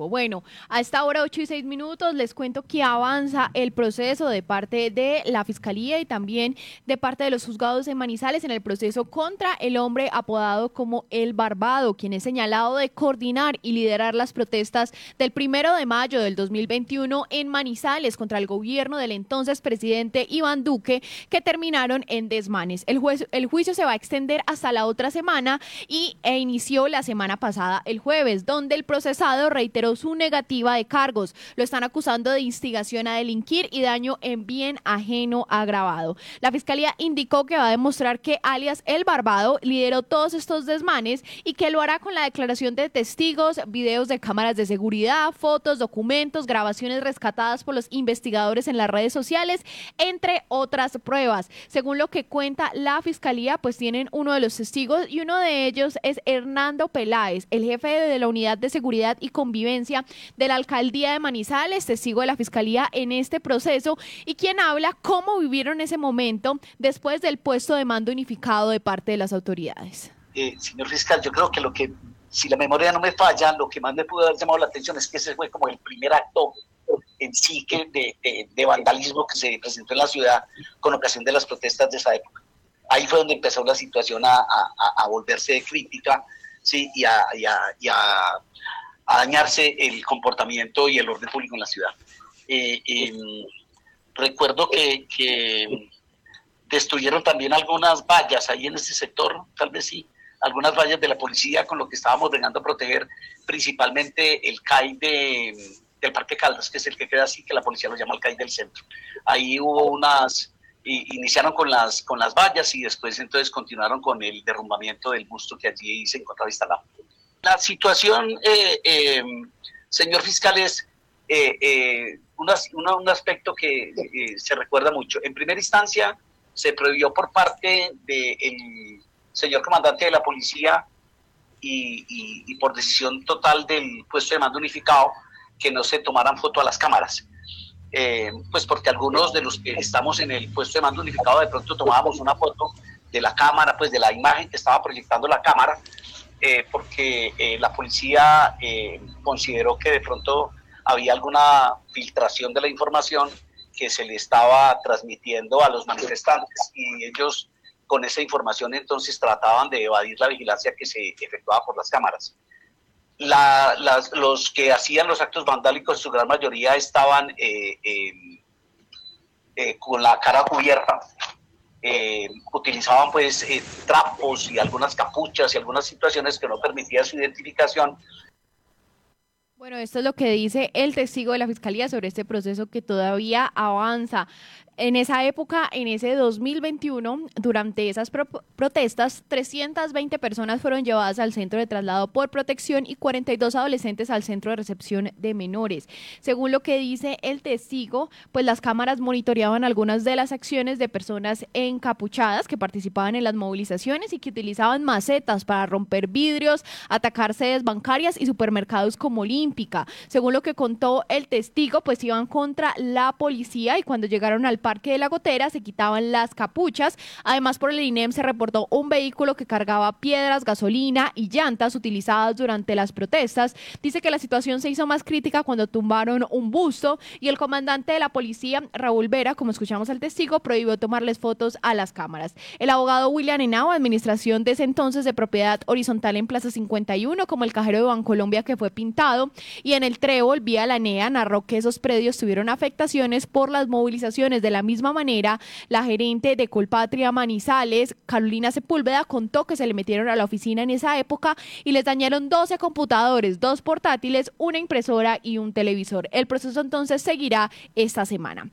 Bueno, a esta hora 8 y 6 minutos les cuento que avanza el proceso de parte de la Fiscalía y también de parte de los juzgados en Manizales en el proceso contra el hombre apodado como El Barbado, quien es señalado de coordinar y liderar las protestas del primero de mayo del 2021 en Manizales contra el gobierno del entonces presidente Iván Duque, que terminaron en desmanes. El, juicio se va a extender hasta la otra semana y e inició la semana pasada, el jueves, donde el procesado reiteró su negativa de cargos. Lo están acusando de instigación a delinquir y daño en bien ajeno agravado. La fiscalía indicó que va a demostrar que alias El Barbado lideró todos estos desmanes y que lo hará con la declaración de testigos, videos de cámaras de seguridad, fotos, documentos, grabaciones rescatadas por los investigadores en las redes sociales, entre otras pruebas. Según lo que cuenta la fiscalía, pues tienen uno de los testigos y uno de ellos es Hernando Peláez, el jefe de la unidad de seguridad y convivencia de la alcaldía de Manizales, testigo de la fiscalía en este proceso y quien habla cómo vivieron ese momento después del puesto de mando unificado de parte de las autoridades. Eh, señor fiscal, yo creo que lo que, si la memoria no me falla, lo que más me pudo haber llamado la atención es que ese fue como el primer acto en sí que de, vandalismo que se presentó en la ciudad con ocasión de las protestas de esa época. Ahí fue donde empezó la situación a, volverse de crítica sí, y a, a dañarse el comportamiento y el orden público en la ciudad. Eh, em, recuerdo que, destruyeron también algunas vallas ahí en ese sector, tal vez sí, algunas vallas de la policía con lo que estábamos vengando a proteger, principalmente el CAI de, del Parque Caldas, que es el que queda así, que la policía lo llama el CAI del centro. Ahí hubo unas, iniciaron con las, con las vallas y después entonces continuaron con el derrumbamiento del busto que allí se encontraba instalado. La situación, eh, eh, señor fiscal, es eh, un aspecto que se recuerda mucho. En primera instancia, se prohibió por parte del señor comandante de la policía y, por decisión total del puesto de mando unificado que no se tomaran foto a las cámaras. pues porque algunos de los que estamos en el puesto de mando unificado de pronto tomábamos una foto de la cámara, pues de la imagen que estaba proyectando la cámara, eh, porque eh, la policía eh, consideró que de pronto había alguna filtración de la información que se le estaba transmitiendo a los manifestantes y ellos con esa información entonces trataban de evadir la vigilancia que se efectuaba por las cámaras. los que hacían los actos vandálicos en su gran mayoría estaban con la cara cubierta, eh, utilizaban pues eh, trapos y algunas capuchas y algunas situaciones que no permitían su identificación. Bueno, esto es lo que dice el testigo de la Fiscalía sobre este proceso que todavía avanza. En esa época, en ese 2021, durante esas protestas, 320 personas fueron llevadas al centro de traslado por protección y 42 adolescentes al centro de recepción de menores. Según lo que dice el testigo, pues las cámaras monitoreaban algunas de las acciones de personas encapuchadas que participaban en las movilizaciones y que utilizaban macetas para romper vidrios, atacar sedes bancarias y supermercados como Olímpica. Según lo que contó el testigo, pues iban contra la policía y cuando llegaron al Parque de la Gotera se quitaban las capuchas. Además, por el INEM se reportó un vehículo que cargaba piedras, gasolina y llantas utilizadas durante las protestas. Dice que la situación se hizo más crítica cuando tumbaron un busto y el comandante de la policía, Raúl Vera, como escuchamos al testigo, prohibió tomarles fotos a las cámaras. El abogado William Henao, administración de ese entonces de propiedad horizontal en Plaza 51, como el cajero de Bancolombia que fue pintado, y en el Trébol, vía la NEA, narró que esos predios tuvieron afectaciones por las movilizaciones de la la misma manera, la gerente de Colpatria Manizales, Carolina Sepúlveda, contó que se le metieron a la oficina en esa época y les dañaron 12 computadores, dos portátiles, una impresora y un televisor. El proceso entonces seguirá esta semana.